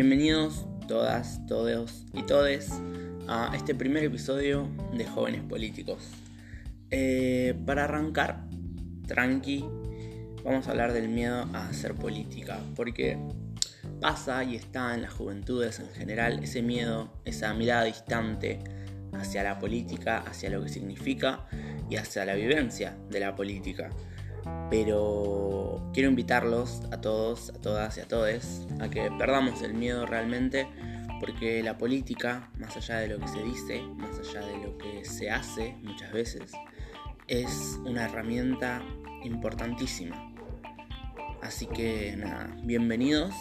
Bienvenidos todas, todos y todes a este primer episodio de Jóvenes Políticos. Eh, para arrancar, tranqui, vamos a hablar del miedo a hacer política, porque pasa y está en las juventudes en general ese miedo, esa mirada distante hacia la política, hacia lo que significa y hacia la vivencia de la política. Pero quiero invitarlos a todos, a todas y a todes a que perdamos el miedo realmente porque la política, más allá de lo que se dice, más allá de lo que se hace muchas veces, es una herramienta importantísima. Así que nada, bienvenidos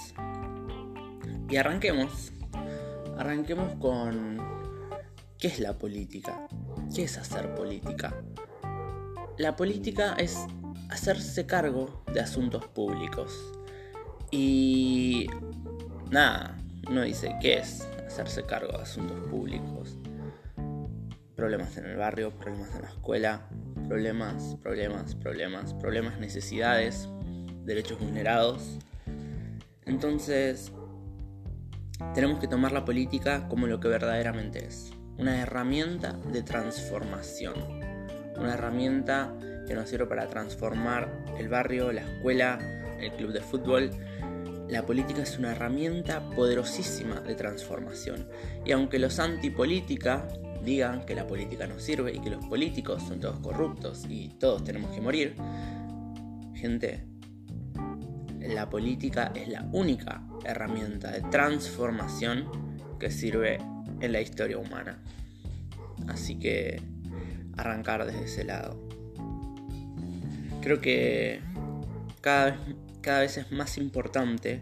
y arranquemos. Arranquemos con ¿qué es la política? ¿Qué es hacer política? La política es hacerse cargo de asuntos públicos. Y nada, no dice qué es hacerse cargo de asuntos públicos. Problemas en el barrio, problemas en la escuela, problemas, problemas, problemas, problemas, necesidades, derechos vulnerados. Entonces, tenemos que tomar la política como lo que verdaderamente es, una herramienta de transformación, una herramienta que nos sirve para transformar el barrio, la escuela, el club de fútbol. La política es una herramienta poderosísima de transformación. Y aunque los antipolítica digan que la política no sirve y que los políticos son todos corruptos y todos tenemos que morir, gente, la política es la única herramienta de transformación que sirve en la historia humana. Así que arrancar desde ese lado. Creo que cada cada vez es más importante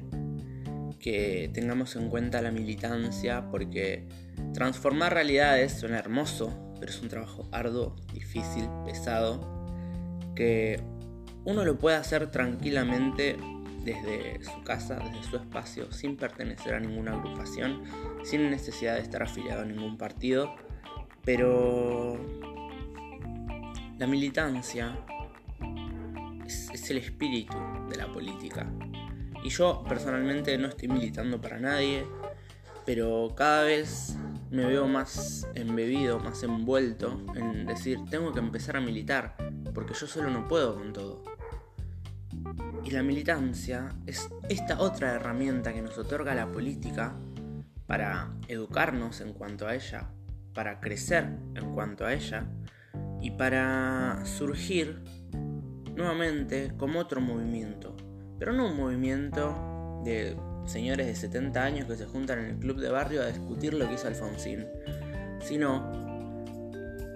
que tengamos en cuenta la militancia porque transformar realidades suena hermoso, pero es un trabajo arduo, difícil, pesado, que uno lo puede hacer tranquilamente desde su casa, desde su espacio, sin pertenecer a ninguna agrupación, sin necesidad de estar afiliado a ningún partido, pero la militancia es, el espíritu de la política. Y yo personalmente no estoy militando para nadie, pero cada vez me veo más embebido, más envuelto en decir, tengo que empezar a militar, porque yo solo no puedo con todo. Y la militancia es esta otra herramienta que nos otorga la política para educarnos en cuanto a ella, para crecer en cuanto a ella y para surgir nuevamente como otro movimiento, pero no un movimiento de señores de 70 años que se juntan en el club de barrio a discutir lo que hizo Alfonsín, sino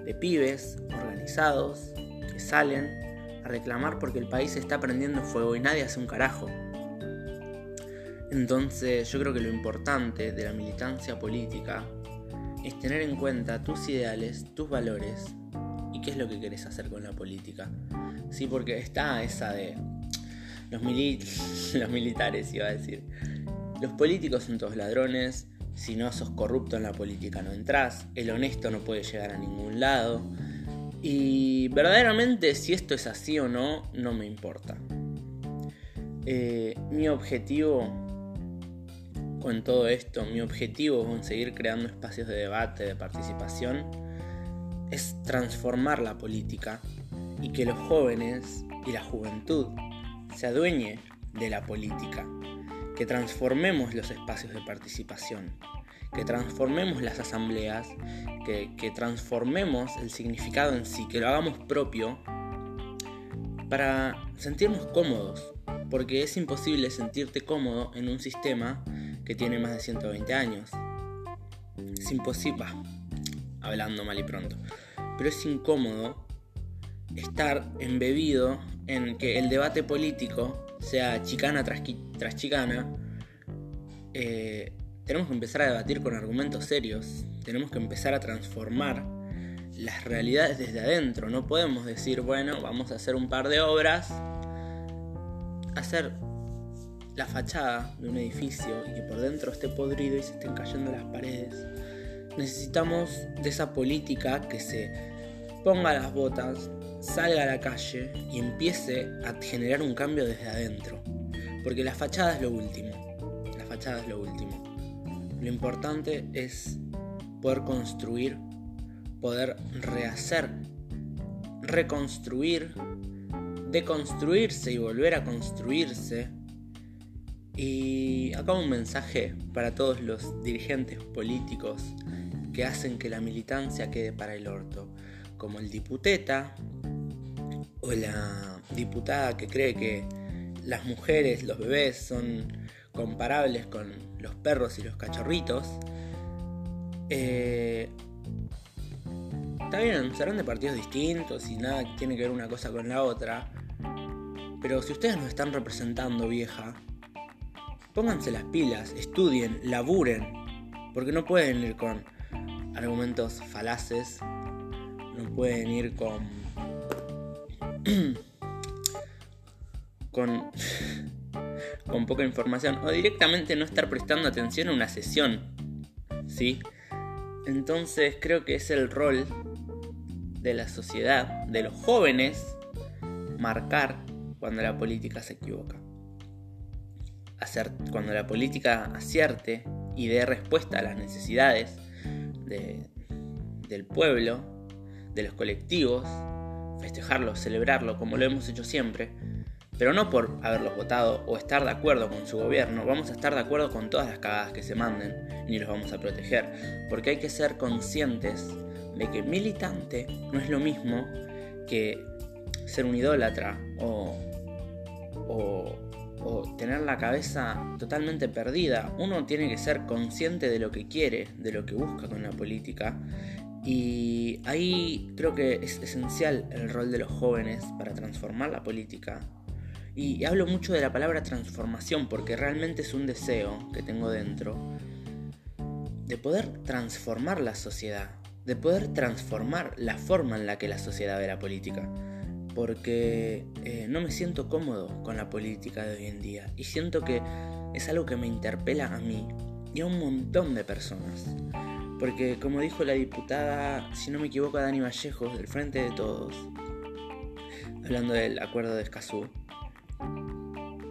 de pibes organizados que salen a reclamar porque el país está prendiendo fuego y nadie hace un carajo. Entonces yo creo que lo importante de la militancia política es tener en cuenta tus ideales, tus valores y qué es lo que querés hacer con la política. Sí, porque está esa de los, militares, iba a decir. Los políticos son todos ladrones, si no sos corrupto en la política no entras, el honesto no puede llegar a ningún lado. Y verdaderamente si esto es así o no, no me importa. Eh, mi objetivo con todo esto, mi objetivo con seguir creando espacios de debate, de participación, es transformar la política y que los jóvenes y la juventud se adueñe de la política, que transformemos los espacios de participación, que transformemos las asambleas, que, que transformemos el significado en sí, que lo hagamos propio. Para sentirnos cómodos, porque es imposible sentirte cómodo en un sistema que tiene más de 120 años. Es imposible, hablando mal y pronto, pero es incómodo estar embebido en que el debate político sea chicana tras, chicana, eh, tenemos que empezar a debatir con argumentos serios, tenemos que empezar a transformar las realidades desde adentro, no podemos decir, bueno, vamos a hacer un par de obras, hacer la fachada de un edificio y que por dentro esté podrido y se estén cayendo las paredes. Necesitamos de esa política que se ponga las botas, salga a la calle y empiece a generar un cambio desde adentro. Porque la fachada es lo último. La fachada es lo último. Lo importante es poder construir, poder rehacer, reconstruir, deconstruirse y volver a construirse. Y acá un mensaje para todos los dirigentes políticos que hacen que la militancia quede para el orto, como el diputeta o la diputada que cree que las mujeres, los bebés son comparables con los perros y los cachorritos. Eh, está bien, serán de partidos distintos y nada tiene que ver una cosa con la otra. Pero si ustedes nos están representando, vieja, pónganse las pilas, estudien, laburen. Porque no pueden ir con argumentos falaces, no pueden ir con con, con poca información o directamente no estar prestando atención a una sesión. ¿Sí? Entonces creo que es el rol de la sociedad, de los jóvenes, marcar cuando la política se equivoca. Hacer, cuando la política acierte y dé respuesta a las necesidades del pueblo, de los colectivos, festejarlo, celebrarlo, como lo hemos hecho siempre, pero no por haberlos votado o estar de acuerdo con su gobierno, vamos a estar de acuerdo con todas las cagadas que se manden, ni los vamos a proteger, porque hay que ser conscientes de que militante no es lo mismo que ser un idólatra o, o, o tener la cabeza totalmente perdida. Uno tiene que ser consciente de lo que quiere, de lo que busca con la política y ahí creo que es esencial el rol de los jóvenes para transformar la política. Y hablo mucho de la palabra transformación porque realmente es un deseo que tengo dentro de poder transformar la sociedad, de poder transformar la forma en la que la sociedad ve la política. Porque eh, no me siento cómodo con la política de hoy en día y siento que es algo que me interpela a mí y a un montón de personas. Porque como dijo la diputada, si no me equivoco, Dani Vallejos, del Frente de Todos, hablando del acuerdo de Escazú,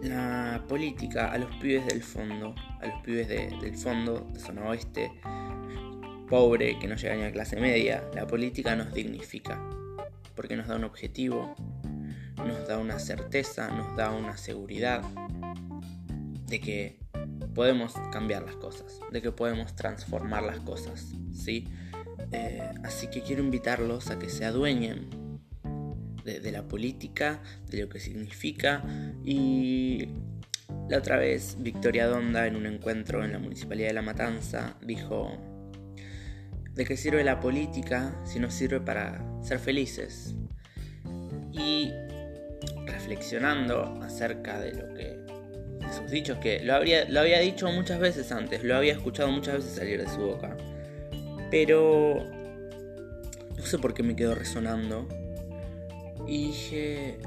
la política a los pibes del fondo, a los pibes del fondo, de zona oeste, pobre, que no llega ni a clase media, la política nos dignifica, porque nos da un objetivo, nos da una certeza, nos da una seguridad de que podemos cambiar las cosas, de que podemos transformar las cosas, ¿sí? Eh, así que quiero invitarlos a que se adueñen de, la política, de lo que significa y la otra vez Victoria Donda en un encuentro en la Municipalidad de La Matanza dijo, ¿de qué sirve la política si no sirve para ser felices? Y reflexionando acerca de lo que sus dichos que lo, habría, lo había dicho muchas veces antes, lo había escuchado muchas veces salir de su boca. Pero no sé por qué me quedó resonando. Y dije,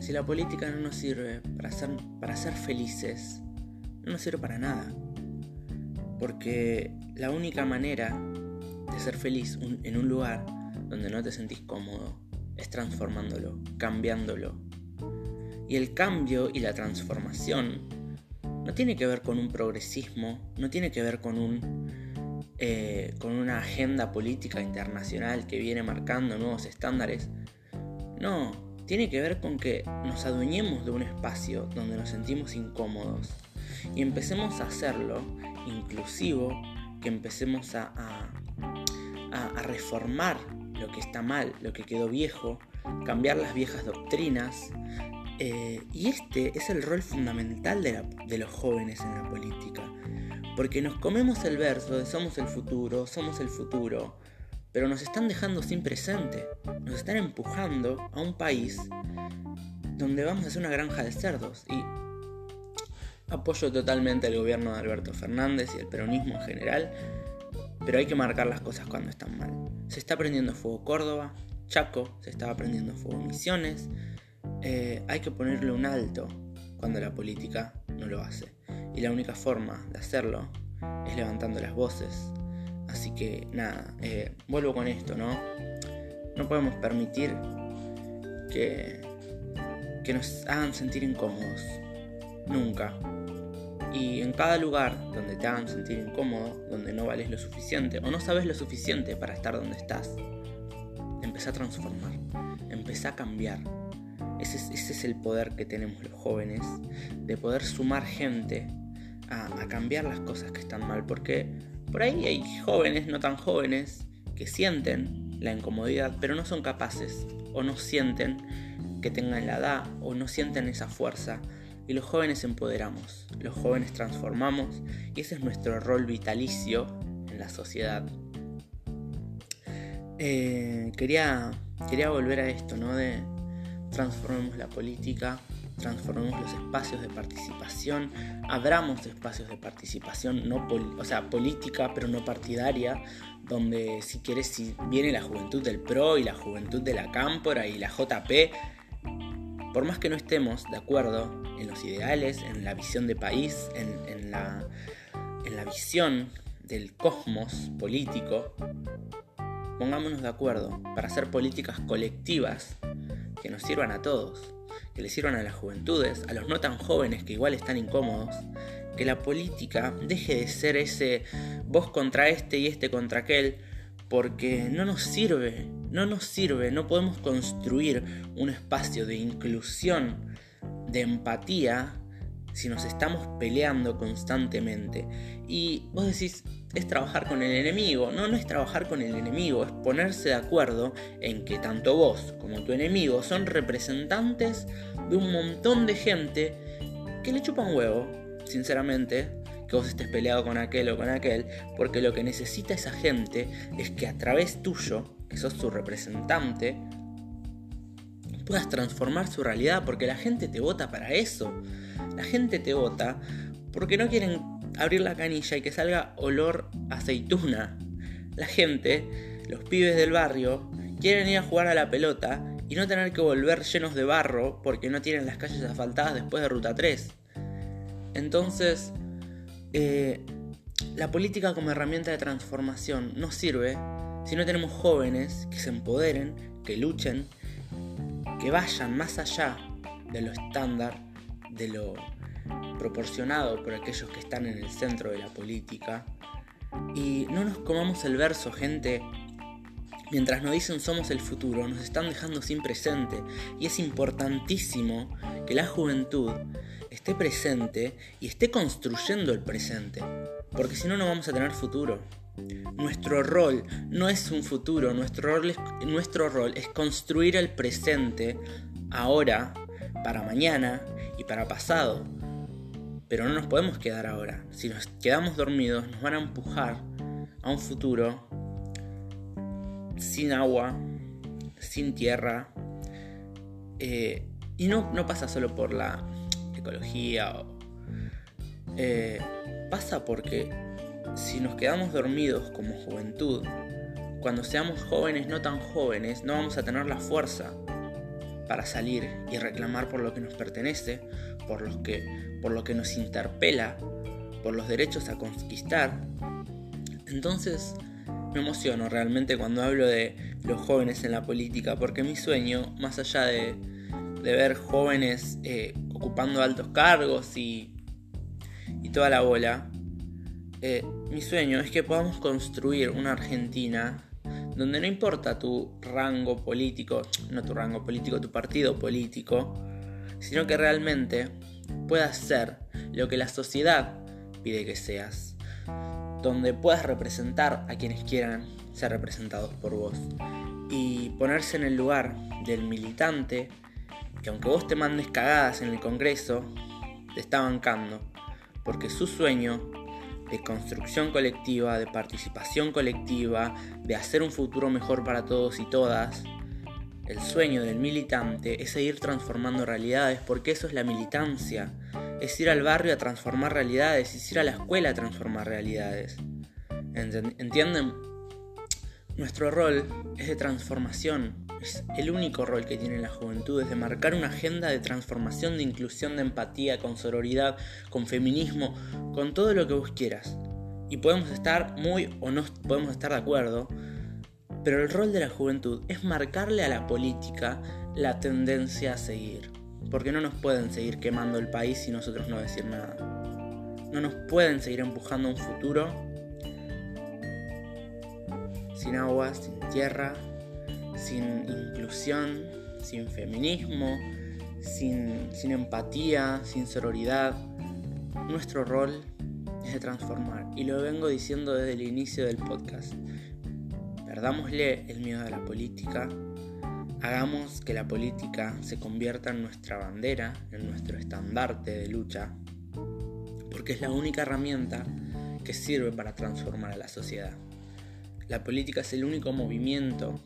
si la política no nos sirve para ser, para ser felices, no nos sirve para nada. Porque la única manera de ser feliz en un lugar donde no te sentís cómodo es transformándolo, cambiándolo, y el cambio y la transformación no tiene que ver con un progresismo, no tiene que ver con, un, eh, con una agenda política internacional que viene marcando nuevos estándares. No, tiene que ver con que nos adueñemos de un espacio donde nos sentimos incómodos y empecemos a hacerlo inclusivo, que empecemos a reformar lo que está mal, lo que quedó viejo, cambiar las viejas doctrinas, eh, y este es el rol fundamental de, los jóvenes en la política. Porque nos comemos el verso de somos el futuro, somos el futuro, pero nos están dejando sin presente. Nos están empujando a un país donde vamos a hacer una granja de cerdos. Y apoyo totalmente al gobierno de Alberto Fernández y el peronismo en general, pero hay que marcar las cosas cuando están mal. Se está prendiendo fuego Córdoba, Chaco, se estaba prendiendo fuego Misiones, eh, hay que ponerle un alto cuando la política no lo hace. Y la única forma de hacerlo es levantando las voces. Así que nada, eh, vuelvo con esto, ¿no? No podemos permitir que, que nos hagan sentir incómodos. Nunca. Y en cada lugar donde te hagan sentir incómodo, donde no vales lo suficiente o no sabes lo suficiente para estar donde estás, empecé a transformar, empecé a cambiar. Ese es, el poder que tenemos los jóvenes, de poder sumar gente a cambiar las cosas que están mal, porque por ahí hay jóvenes, no tan jóvenes, que sienten la incomodidad, pero no son capaces o no sienten que tengan la edad o no sienten esa fuerza. Y los jóvenes empoderamos, los jóvenes transformamos y ese es nuestro rol vitalicio en la sociedad. Eh, quería, quería volver a esto, ¿no? De transformemos la política, transformemos los espacios de participación, abramos espacios de participación, no o sea, política, pero no partidaria, donde si quieres, si viene la juventud del PRO y la juventud de la Cámpora y la JP, por más que no estemos de acuerdo en los ideales, en la visión de país, en, la, visión del cosmos político, pongámonos de acuerdo para hacer políticas colectivas que nos sirvan a todos, que les sirvan a las juventudes, a los no tan jóvenes que igual están incómodos, que la política deje de ser ese vos contra este y este contra aquel, porque no nos sirve, no nos sirve, no podemos construir un espacio de inclusión, de empatía, si nos estamos peleando constantemente. Y vos decís, es trabajar con el enemigo. No, no es trabajar con el enemigo, es ponerse de acuerdo en que tanto vos como tu enemigo son representantes de un montón de gente que le chupa un huevo, sinceramente, que vos estés peleado con aquel o con aquel, porque lo que necesita esa gente es que a través tuyo, que sos su representante, puedas transformar su realidad, porque la gente te vota para eso. La gente te vota porque no quieren abrir la canilla y que salga olor aceituna. La gente, los pibes del barrio, quieren ir a jugar a la pelota y no tener que volver llenos de barro porque no tienen las calles asfaltadas después de Ruta 3. Entonces, eh, la política como herramienta de transformación no sirve si no tenemos jóvenes que se empoderen, que luchen, que vayan más allá de lo estándar, de lo proporcionado por aquellos que están en el centro de la política. Y no nos comamos el verso, gente. Mientras nos dicen somos el futuro, nos están dejando sin presente. Y es importantísimo que la juventud esté presente y esté construyendo el presente. Porque si no, no vamos a tener futuro. Nuestro rol no es un futuro, nuestro rol es, construir el presente ahora, para mañana y para pasado. Pero no nos podemos quedar ahora. Si nos quedamos dormidos, nos van a empujar a un futuro sin agua, sin tierra. Eh, y no, pasa solo por la ecología. Eh, pasa porque si nos quedamos dormidos como juventud, cuando seamos jóvenes, no tan jóvenes, no vamos a tener la fuerza para salir y reclamar por lo que nos pertenece, por, los que, por lo que nos interpela, por los derechos a conquistar. Entonces me emociono realmente cuando hablo de los jóvenes en la política, porque mi sueño, más allá de, de ver jóvenes eh, ocupando altos cargos y, y toda la bola, eh, mi sueño es que podamos construir una Argentina donde no importa tu rango político, no tu rango político, tu partido político, sino que realmente puedas ser lo que la sociedad pide que seas, donde puedas representar a quienes quieran ser representados por vos y ponerse en el lugar del militante que aunque vos te mandes cagadas en el Congreso, te está bancando, porque su sueño de construcción colectiva, de participación colectiva, de hacer un futuro mejor para todos y todas. El sueño del militante es seguir transformando realidades, porque eso es la militancia. Es ir al barrio a transformar realidades, es ir a la escuela a transformar realidades. ¿Entienden? Nuestro rol es de transformación, es el único rol que tiene la juventud, es de marcar una agenda de transformación, de inclusión, de empatía, con sororidad, con feminismo, con todo lo que vos quieras. Y podemos estar muy o no podemos estar de acuerdo, pero el rol de la juventud es marcarle a la política la tendencia a seguir. Porque no nos pueden seguir quemando el país y nosotros no decir nada. no nos pueden seguir empujando a un futuro sin agua, sin tierra, sin inclusión, sin feminismo, sin, sin empatía, sin sororidad. Nuestro rol es de transformar y lo vengo diciendo desde el inicio del podcast. Perdámosle el miedo a la política, hagamos que la política se convierta en nuestra bandera, en nuestro estandarte de lucha, porque es la única herramienta que sirve para transformar a la sociedad. La política es el único movimiento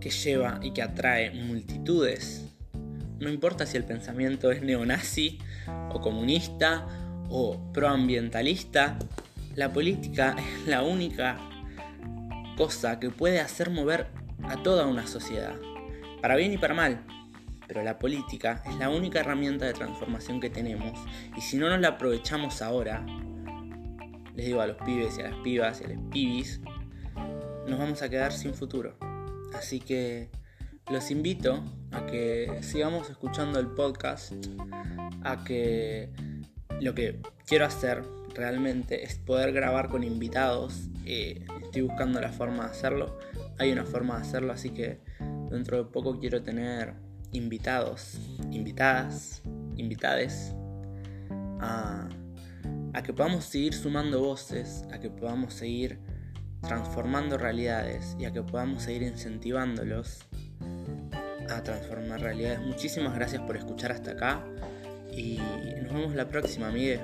que lleva y que atrae multitudes. No importa si el pensamiento es neonazi o comunista o proambientalista, la política es la única cosa que puede hacer mover a toda una sociedad, para bien y para mal. Pero la política es la única herramienta de transformación que tenemos y si no nos la aprovechamos ahora, les digo a los pibes y a las pibas y a los pibis, nos vamos a quedar sin futuro. Así que los invito a que sigamos escuchando el podcast, a que lo que quiero hacer realmente es poder grabar con invitados. Estoy buscando la forma de hacerlo. Hay una forma de hacerlo, así que dentro de poco quiero tener invitados, invitadas, invitades a, a que podamos seguir sumando voces, a que podamos seguir transformando realidades y a que podamos seguir incentivándolos a transformar realidades. Muchísimas gracias por escuchar hasta acá y nos vemos la próxima, Miguel.